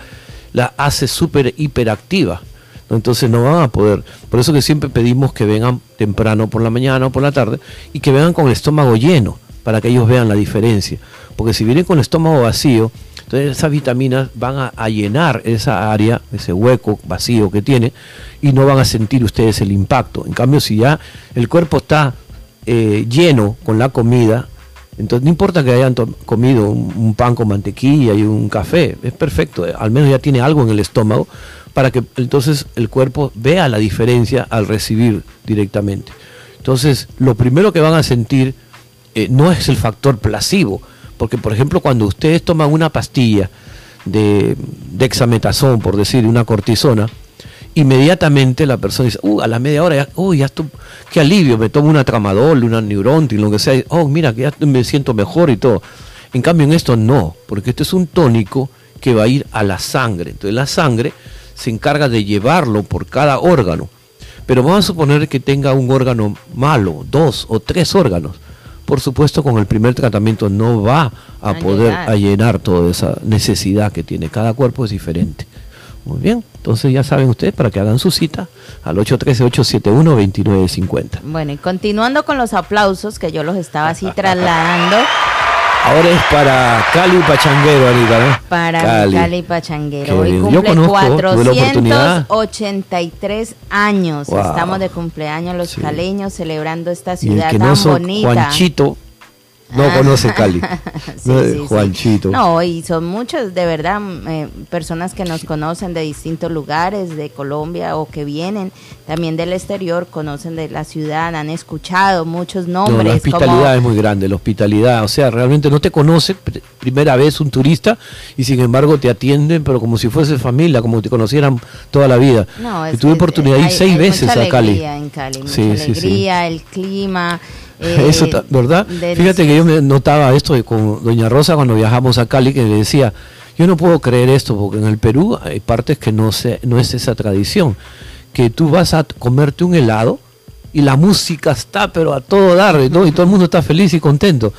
la hace súper hiperactiva. Entonces no van a poder. Por eso que siempre pedimos que vengan temprano por la mañana o por la tarde y que vengan con el estómago lleno para que ellos vean la diferencia. Porque si vienen con el estómago vacío, entonces esas vitaminas van a, llenar esa área, ese hueco vacío que tiene, y no van a sentir ustedes el impacto. En cambio, si ya el cuerpo está eh, lleno con la comida, entonces no importa que hayan comido un, pan con mantequilla y un café, es perfecto, al menos ya tiene algo en el estómago para que entonces el cuerpo vea la diferencia al recibir directamente. Entonces, lo primero que van a sentir eh, no es el factor placebo, porque, por ejemplo, cuando ustedes toman una pastilla de dexametasón, por decir, una cortisona, inmediatamente la persona dice, uh, a la media hora, ya, uh, ya estoy, qué alivio, me tomo una tramadol, una neurontin, lo que sea, oh, mira, que ya me siento mejor y todo. En cambio, en esto no, porque esto es un tónico que va a ir a la sangre. Entonces, la sangre se encarga de llevarlo por cada órgano. Pero vamos a suponer que tenga un órgano malo, dos o tres órganos por supuesto con el primer tratamiento no va a, poder llenar. toda esa necesidad que tiene. Cada cuerpo es diferente. Muy bien, entonces ya saben ustedes para que hagan su cita al 813-871-2950. Bueno, y continuando con los aplausos que yo los estaba así trasladando. Ahora es para Cali Pachanguero, Anita, ¿no? Para Cali, Pachanguero. Hoy cumple Yo conozco, 483 años. Estamos de cumpleaños los caleños celebrando esta ciudad tan bonita. Juanchito no ah. conoce Cali. [LAUGHS] Juanchito. No, y son muchos, de verdad, eh, personas que nos conocen de distintos lugares de Colombia o que vienen también del exterior, conocen de la ciudad, han escuchado muchos nombres. la hospitalidad es muy grande, la hospitalidad. O sea, realmente no te conoce primera vez un turista y sin embargo te atienden, pero como si fuese familia, como te conocieran toda la vida. No, tuve oportunidad de ir seis veces a Cali. En Cali, mucha alegría, el clima. Eso, eh, ¿verdad? Fíjate que yo me notaba esto con Doña Rosa cuando viajamos a Cali, que le decía, yo no puedo creer esto, porque en el Perú hay partes que no, se, no es esa tradición, que tú vas a comerte un helado y la música está, pero a todo dar, ¿no? Y todo el mundo está feliz y contento,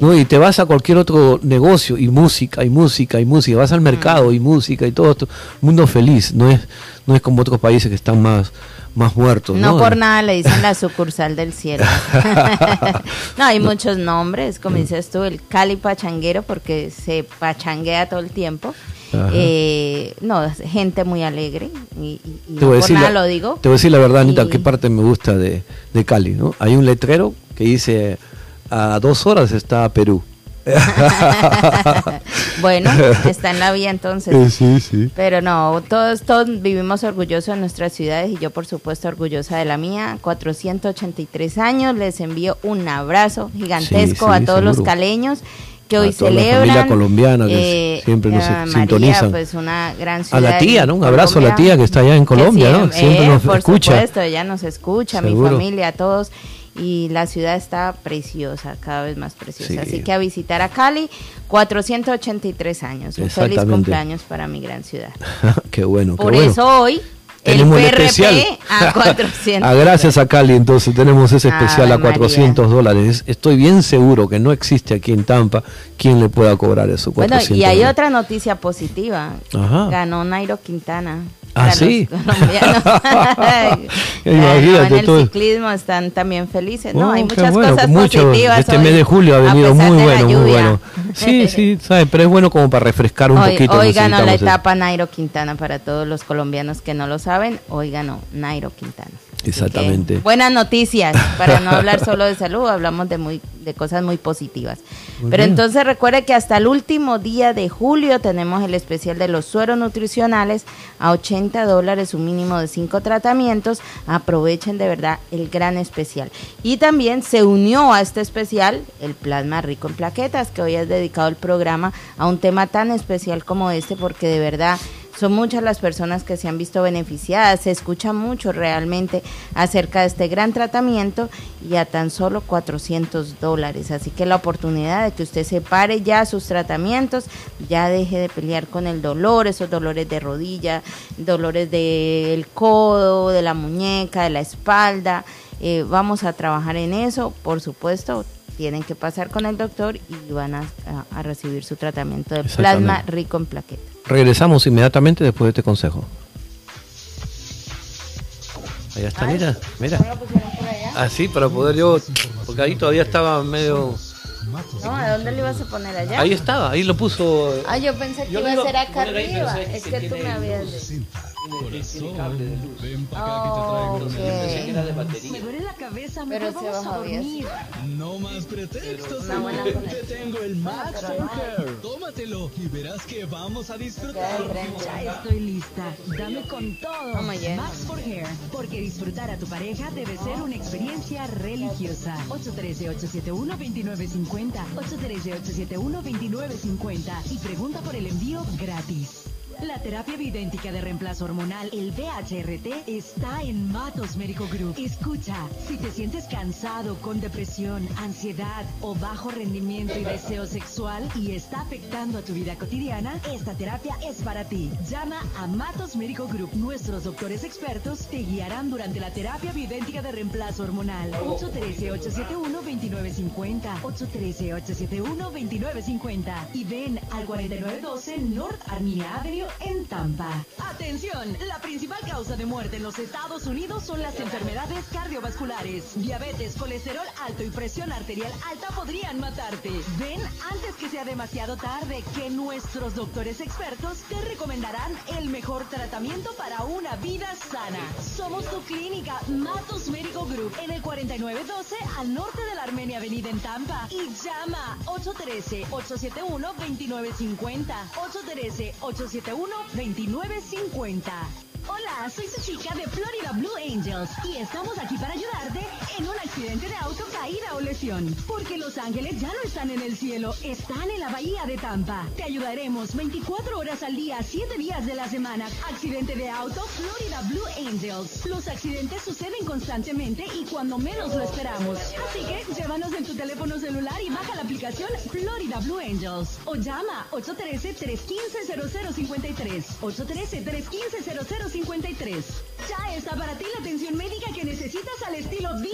¿no? Y te vas a cualquier otro negocio y música, y música, y música, vas al mercado y música y todo esto, mundo feliz, no es, no es como otros países que están más más muertos. No, por nada le dicen la [LAUGHS] sucursal del cielo. [LAUGHS] no, hay muchos nombres, como dices tú, el Cali Pachanguero, porque se pachanguea todo el tiempo. Eh, no, gente muy alegre y, no por nada lo digo. Te voy a decir la verdad, Anita, qué parte me gusta de, de Cali, ¿no? Hay un letrero que dice a dos horas está Perú. [LAUGHS] bueno, está en la vía entonces. Sí, sí. Pero no, todos, todos vivimos orgullosos de nuestras ciudades y yo por supuesto orgullosa de la mía. 483 años, les envío un abrazo gigantesco a todos los caleños que hoy celebran. La colombiana que eh, siempre nos sintonizan. Pues una gran a la tía, ¿no? Un abrazo a la tía que está allá en Colombia, ¿no? Siempre nos por escucha. Por supuesto, ella nos escucha, mi familia, a todos y la ciudad está preciosa, cada vez más preciosa. Así que a visitar a Cali, 483 años. Un feliz cumpleaños para mi gran ciudad. [LAUGHS] qué bueno. Por eso hoy el PRP a [LAUGHS] 400. Ah, gracias a Cali, entonces tenemos ese especial a 400 dólares. Estoy bien seguro que no existe aquí en Tampa quien le pueda cobrar eso. Bueno, y hay otra noticia positiva. Ganó Nairo Quintana. Ah, sí. [LAUGHS] [LAUGHS] en el ciclismo están también felices, ¿no? Hay oh, muchas cosas positivas. Este mes de julio ha venido muy bueno, muy bueno. Sí, sí, ¿sabes? pero es bueno como para refrescar un poquito. Hoy ganó la etapa Nairo Quintana para todos los colombianos que no lo saben. Hoy ganó Nairo Quintana. Exactamente. Buenas noticias, para no hablar [LAUGHS] solo de salud, hablamos de muy de cosas muy positivas. Pero entonces recuerde que hasta el último día de julio tenemos el especial de los sueros nutricionales a 80 dólares, un mínimo de 5 tratamientos. Aprovechen de verdad el gran especial. Y también se unió a este especial el plasma rico en plaquetas, que hoy has dedicado el programa a un tema tan especial como este, porque de verdad son muchas las personas que se han visto beneficiadas, se escucha mucho realmente acerca de este gran tratamiento y a tan solo 400 dólares. Así que la oportunidad de que usted separe ya sus tratamientos, ya deje de pelear con el dolor, esos dolores de rodilla, dolores del codo, de la muñeca, de la espalda. Eh, vamos a trabajar en eso, por supuesto, tienen que pasar con el doctor y van a, recibir su tratamiento de plasma rico en plaquetas. Regresamos inmediatamente después de este consejo. Ahí está, mira, mira. Así ah, para poder yo, porque ahí todavía estaba medio... No, ¿a dónde le ibas a poner allá? Ahí estaba, ahí lo puso. Ah, yo pensé que iba a ser acá arriba. es que, tú me habías dicho. Tiene, cable de luz. Ven para acá, aquí te traigo una. Pensé que era de batería. Me duele la cabeza, me Pero se vamos a dormir. No más pretextos. Te tengo el Max for Hair. Tómatelo y verás que vamos a disfrutar. Ya estoy lista. Dame con todo. Max for Hair. Porque disfrutar a tu pareja debe ser una experiencia religiosa. 813-871-2950. 813-871-2950. Y pregunta por el envío gratis. La terapia bidéntica de reemplazo hormonal, el BHRT, está en Matos Médico Group. Escucha, si te sientes cansado, con depresión, ansiedad o bajo rendimiento y deseo sexual y está afectando a tu vida cotidiana, esta terapia es para ti. Llama a Matos Médico Group. Nuestros doctores expertos te guiarán durante la terapia bidéntica de reemplazo hormonal. 813-871-2950. 813-871-2950. Y ven al 4912 North Armenia Avenue en Tampa. Atención, la principal causa de muerte en los Estados Unidos son las enfermedades cardiovasculares. Diabetes, colesterol alto y presión arterial alta podrían matarte. Ven antes que sea demasiado tarde que nuestros doctores expertos te recomendarán el mejor tratamiento para una vida sana. Somos tu clínica Matos Médico Group en el 4912 al norte de la Armenia Avenida en Tampa y llama 813-871-2950. 813-871-2950. Hola, soy su chica de Florida Blue Angels y estamos aquí para ayudarte en un accidente de auto, caída o lesión. Porque los ángeles ya no están en el cielo, están en la bahía de Tampa. Te ayudaremos 24 horas al día, 7 días de la semana. Accidente de auto, Florida Blue Angels. Los accidentes suceden constantemente y cuando menos lo esperamos. Así que llévanos en tu teléfono celular y baja la aplicación Florida Blue Angels. O llama 813-315-0053. 813-315-0053. 53. Ya está para ti la atención médica que necesitas al estilo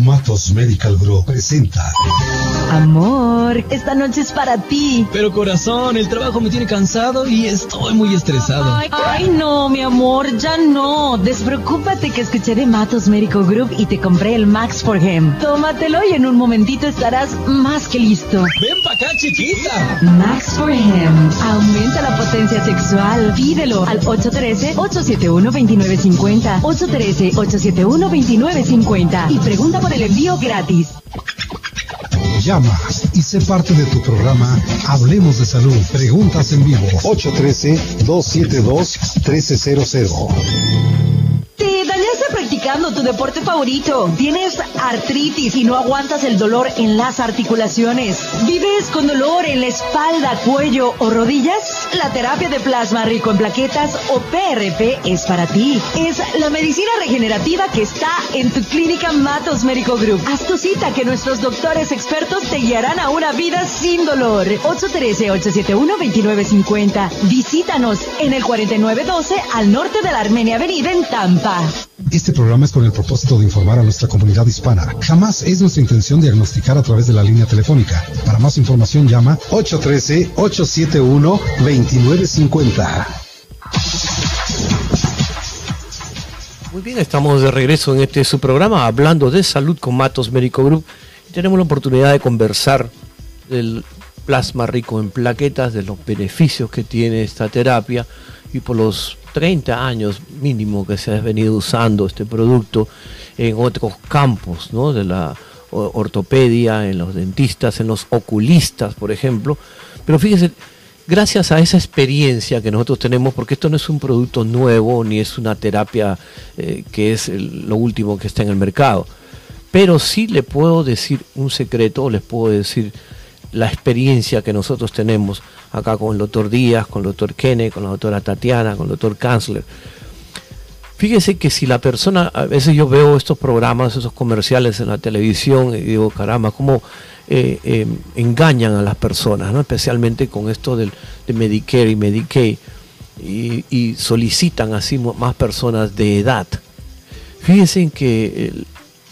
Matos Medical Group presenta. Amor, esta noche es para ti. Pero corazón, el trabajo me tiene cansado y estoy muy estresado. Ay, no, mi amor, ya no. Despreocúpate que escuché de Matos Medical Group y te compré el Max for Him. Tómatelo y en un momentito estarás más que listo. Ven pa' acá, chiquita. Max for Him. Aumenta la potencia sexual. Pídelo al 813-871-2950. 813-871-2950. Y pregunta por el envío gratis. Y sé parte de tu programa Hablemos de Salud. Preguntas en vivo. 813-272-1300. Tu deporte favorito. Tienes artritis y no aguantas el dolor en las articulaciones. ¿Vives con dolor en la espalda, cuello o rodillas? La terapia de plasma rico en plaquetas o PRP es para ti. Es la medicina regenerativa que está en tu clínica Matos Médico Group. Haz tu cita que nuestros doctores expertos te guiarán a una vida sin dolor. 813-871-2950. Visítanos en el 4912 al norte de la Armenia Avenida en Tampa. Este programa es con el propósito de informar a nuestra comunidad hispana. Jamás es nuestra intención diagnosticar a través de la línea telefónica. Para más información llama 813-871-2950. Muy bien, estamos de regreso en este su programa hablando de salud con Matos Médico Group. Tenemos la oportunidad de conversar del plasma rico en plaquetas, de los beneficios que tiene esta terapia y por los 30 años mínimo que se ha venido usando este producto en otros campos, ¿no? De la ortopedia, en los dentistas, en los oculistas, por ejemplo. Pero fíjese, gracias a esa experiencia que nosotros tenemos, porque esto no es un producto nuevo ni es una terapia eh, que es lo último que está en el mercado, pero sí le puedo decir un secreto, les puedo decir la experiencia que nosotros tenemos acá con el doctor Díaz, con el doctor Kenne, con la doctora Tatiana, con el doctor Kanzler. Fíjese que si la persona, a veces yo veo estos programas, esos comerciales en la televisión y digo, caramba, cómo eh, eh, engañan a las personas, ¿no? especialmente con esto del, de Medicare y Medicaid, y, solicitan así más personas de edad. Fíjense en que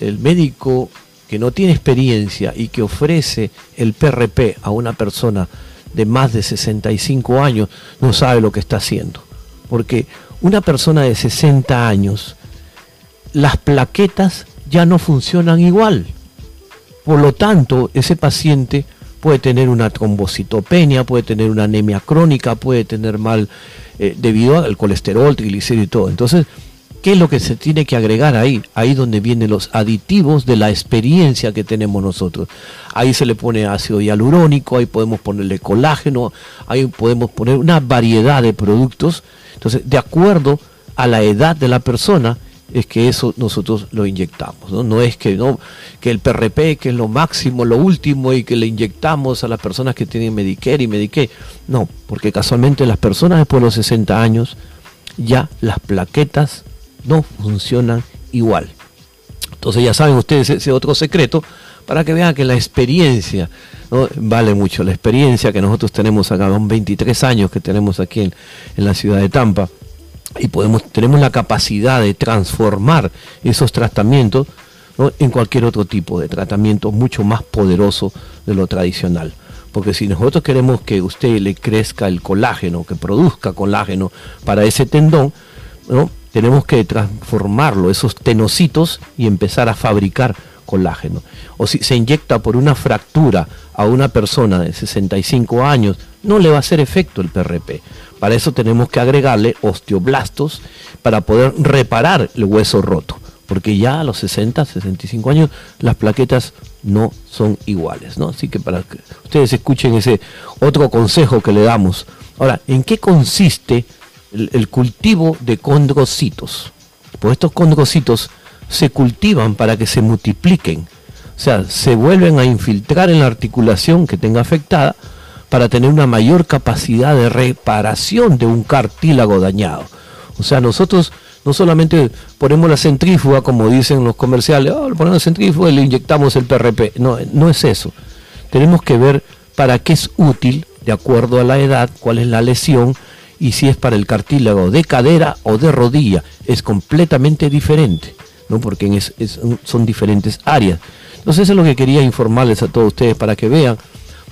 el médico que no tiene experiencia y que ofrece el PRP a una persona de más de 65 años no sabe lo que está haciendo. Porque una persona de 60 años, las plaquetas ya no funcionan igual. Por lo tanto, ese paciente puede tener una trombocitopenia, puede tener una anemia crónica, puede tener mal eh, debido al colesterol, triglicéridos y todo. Entonces, ¿qué es lo que se tiene que agregar ahí? Ahí donde vienen los aditivos de la experiencia que tenemos nosotros. Ahí se le pone ácido hialurónico, ahí podemos ponerle colágeno, ahí podemos poner una variedad de productos. Entonces, de acuerdo a la edad de la persona, es que eso nosotros lo inyectamos, ¿no? No es que no que el PRP que es lo máximo, lo último y que le inyectamos a las personas que tienen Medicare y Medicaid. No, porque casualmente las personas después de los 60 años ya las plaquetas no funcionan igual. Entonces ya saben ustedes ese otro secreto para que vean que la experiencia ¿no? vale mucho. La experiencia que nosotros tenemos acá, son 23 años que tenemos aquí en, en la ciudad de Tampa, y podemos, tenemos la capacidad de transformar esos tratamientos en cualquier otro tipo de tratamiento mucho más poderoso de lo tradicional. Porque si nosotros queremos que usted le crezca el colágeno, que produzca colágeno para ese tendón, ¿no? Tenemos que transformarlo, esos tenocitos, y empezar a fabricar colágeno. O si se inyecta por una fractura a una persona de 65 años, no le va a hacer efecto el PRP. Para eso tenemos que agregarle osteoblastos para poder reparar el hueso roto. Porque ya a los 60, 65 años las plaquetas no son iguales. ¿no? Así que para que ustedes escuchen ese otro consejo que le damos. Ahora, ¿en qué consiste el, cultivo de condrocitos? Pues estos condrocitos se cultivan para que se multipliquen. O sea, se vuelven a infiltrar en la articulación que tenga afectada para tener una mayor capacidad de reparación de un cartílago dañado. O sea, nosotros no solamente ponemos la centrífuga, como dicen los comerciales, oh, ponemos la centrífuga y le inyectamos el PRP. No, no es eso. Tenemos que ver para qué es útil, de acuerdo a la edad, cuál es la lesión y si es para el cartílago de cadera o de rodilla. Es completamente diferente, ¿no? porque son diferentes áreas. Entonces eso es lo que quería informarles a todos ustedes para que vean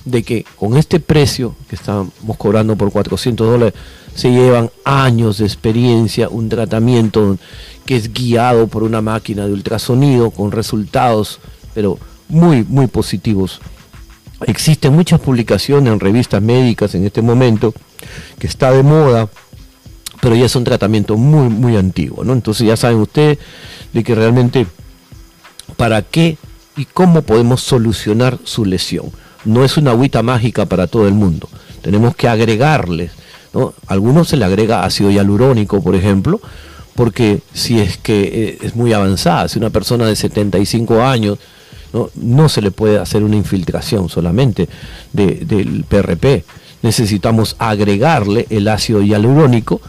de que con este precio que estamos cobrando por 400 dólares, se llevan años de experiencia, un tratamiento que es guiado por una máquina de ultrasonido con resultados, pero muy, muy positivos. Existen muchas publicaciones en revistas médicas en este momento que está de moda, pero ya es un tratamiento muy, muy antiguo, ¿no? Entonces ya saben ustedes de que realmente para qué y cómo podemos solucionar su lesión no es una agüita mágica para todo el mundo. Tenemos que agregarles, ¿no? algunos se le agrega ácido hialurónico, por ejemplo, porque si es que eh, es muy avanzada, si una persona de 75 años no, se le puede hacer una infiltración solamente del PRP. Necesitamos agregarle el ácido hialurónico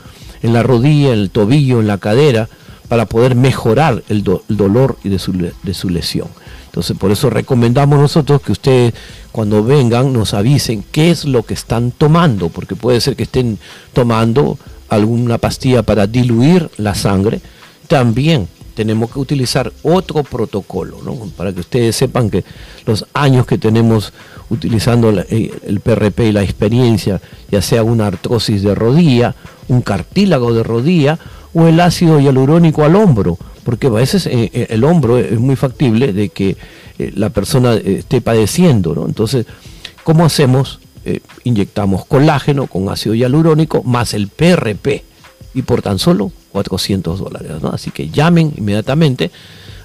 en la rodilla, en el tobillo, en la cadera, para poder mejorar el, dolor y de su, de su lesión. Entonces, por eso recomendamos nosotros que ustedes cuando vengan nos avisen qué es lo que están tomando, porque puede ser que estén tomando alguna pastilla para diluir la sangre. También tenemos que utilizar otro protocolo, ¿no? para que ustedes sepan que los años que tenemos utilizando eh, el PRP y la experiencia, ya sea una artrosis de rodilla, un cartílago de rodilla o el ácido hialurónico al hombro, porque a veces eh, eh, el hombro es muy factible de que la persona esté padeciendo, ¿no? Entonces, ¿cómo hacemos? inyectamos colágeno con ácido hialurónico más el PRP y por tan solo 400 dólares, ¿no? Así que llamen inmediatamente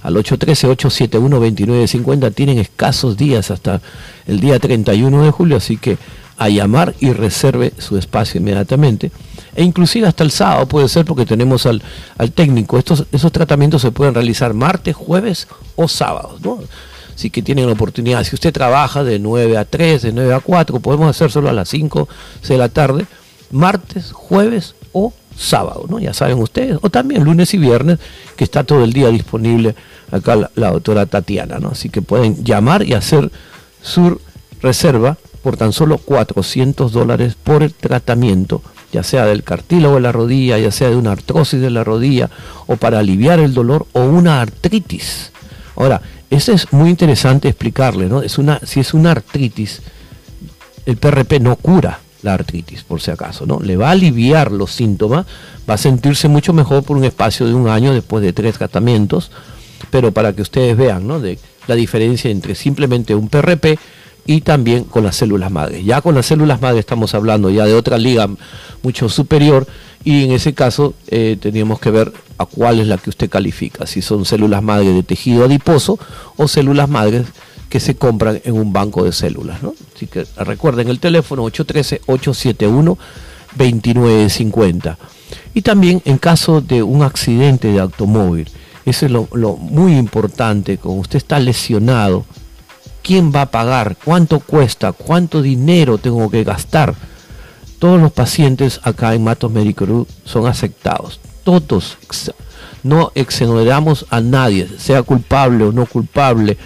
al 813-871-2950. Tienen escasos días hasta el día 31 de julio, así que a llamar y reserve su espacio inmediatamente e inclusive hasta el sábado puede ser porque tenemos al, técnico. Estos, esos tratamientos se pueden realizar martes, jueves o sábados, ¿no? Así que tienen la oportunidad. Si usted trabaja de 9 a 3, de 9 a 4, podemos hacer solo a las 5 de la tarde, martes, jueves o sábado, ¿no? Ya saben ustedes. O también lunes y viernes, que está todo el día disponible acá la, doctora Tatiana, ¿no? Así que pueden llamar y hacer su reserva por tan solo 400 dólares por el tratamiento ya sea del cartílago de la rodilla, ya sea de una artrosis de la rodilla, o para aliviar el dolor, o una artritis. Ahora, eso es muy interesante explicarle, ¿no? Es una, si es una artritis, el PRP no cura la artritis, por si acaso, ¿no? Le va a aliviar los síntomas, va a sentirse mucho mejor por un espacio de un año después de tres tratamientos, pero para que ustedes vean, ¿no? De la diferencia entre simplemente un PRP y también con las células madre. Ya con las células madre estamos hablando ya de otra liga mucho superior y en ese caso eh, teníamos que ver a cuál es la que usted califica, si son células madre de tejido adiposo o células madres que se compran en un banco de células. Así que recuerden el teléfono 813-871-2950. Y también en caso de un accidente de automóvil, eso es lo, lo muy importante, cuando usted está lesionado, ¿quién va a pagar? ¿Cuánto cuesta? ¿Cuánto dinero tengo que gastar? Todos los pacientes acá en Matos Médico son aceptados. Todos. No exoneramos a nadie, sea culpable o no culpable.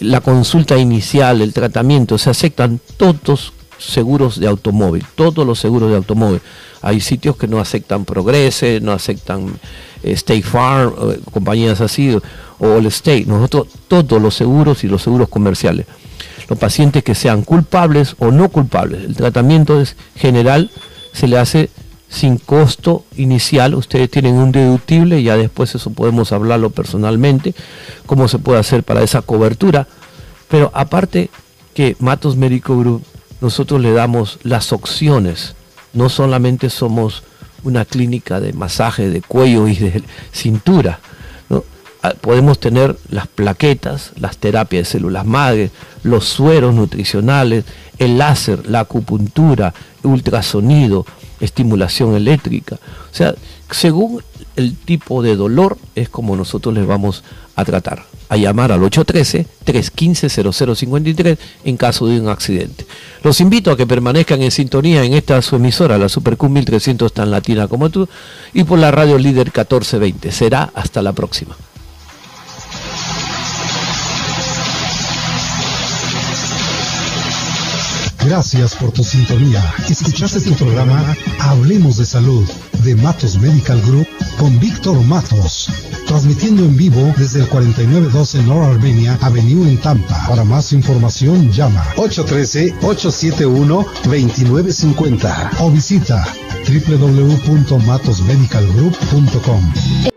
La consulta inicial, el tratamiento, se aceptan todos seguros de automóvil, todos los seguros de automóvil. Hay sitios que no aceptan Progrese, no aceptan eh, State Farm, eh, compañías así, o All State. Nosotros todos los seguros y los seguros comerciales. Los pacientes que sean culpables o no culpables. El tratamiento es general, se le hace sin costo inicial. Ustedes tienen un deductible, ya después eso podemos hablarlo personalmente, cómo se puede hacer para esa cobertura. Pero aparte que Matos Médico Group, nosotros le damos las opciones. No solamente somos una clínica de masaje de cuello y de cintura. Ah, podemos tener las plaquetas, las terapias de células madre, los sueros nutricionales, el láser, la acupuntura, ultrasonido, estimulación eléctrica. O sea, según el tipo de dolor es como nosotros les vamos a tratar. A llamar al 813-315-0053 en caso de un accidente. Los invito a que permanezcan en sintonía en esta su emisora, la Supercum 1300 tan latina como tú, y por la radio líder 1420. Será hasta la próxima. Gracias por tu sintonía. Escuchaste tu programa Hablemos de Salud de Matos Medical Group con Víctor Matos, transmitiendo en vivo desde el 4912 North Albania Avenue en Tampa. Para más información llama 813-871-2950 o visita www.matosmedicalgroup.com.